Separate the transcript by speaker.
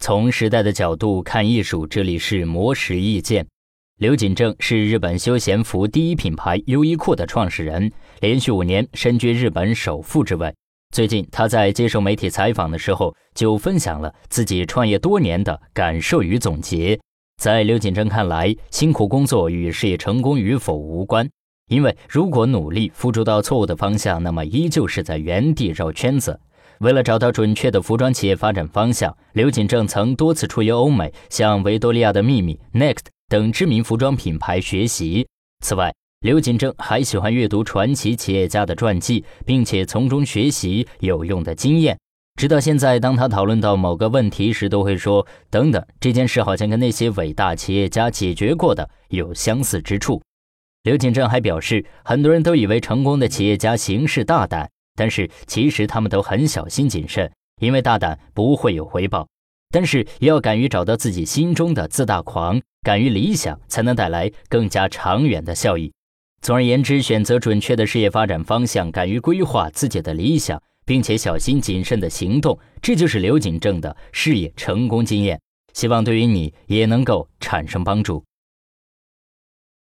Speaker 1: 从时代的角度看艺术，这里是魔石意见。刘锦正是日本休闲服第一品牌优衣库的创始人，连续五年身居日本首富之位。最近他在接受媒体采访的时候，就分享了自己创业多年的感受与总结。在刘锦正看来，辛苦工作与事业成功与否无关，因为如果努力付诸到错误的方向，那么依旧是在原地绕圈子。为了找到准确的服装企业发展方向，刘锦正曾多次出游欧美，向维多利亚的秘密、Next 等知名服装品牌学习。此外，刘锦正还喜欢阅读传奇企业家的传记，并且从中学习有用的经验。直到现在，当他讨论到某个问题时，都会说：“等等，这件事好像跟那些伟大企业家解决过的有相似之处。”刘锦正还表示，很多人都以为成功的企业家行事大胆。但是其实他们都很小心谨慎，因为大胆不会有回报。但是也要敢于找到自己心中的自大狂，敢于理想，才能带来更加长远的效益。总而言之，选择准确的事业发展方向，敢于规划自己的理想，并且小心谨慎的行动，这就是刘景正的事业成功经验。希望对于你也能够产生帮助。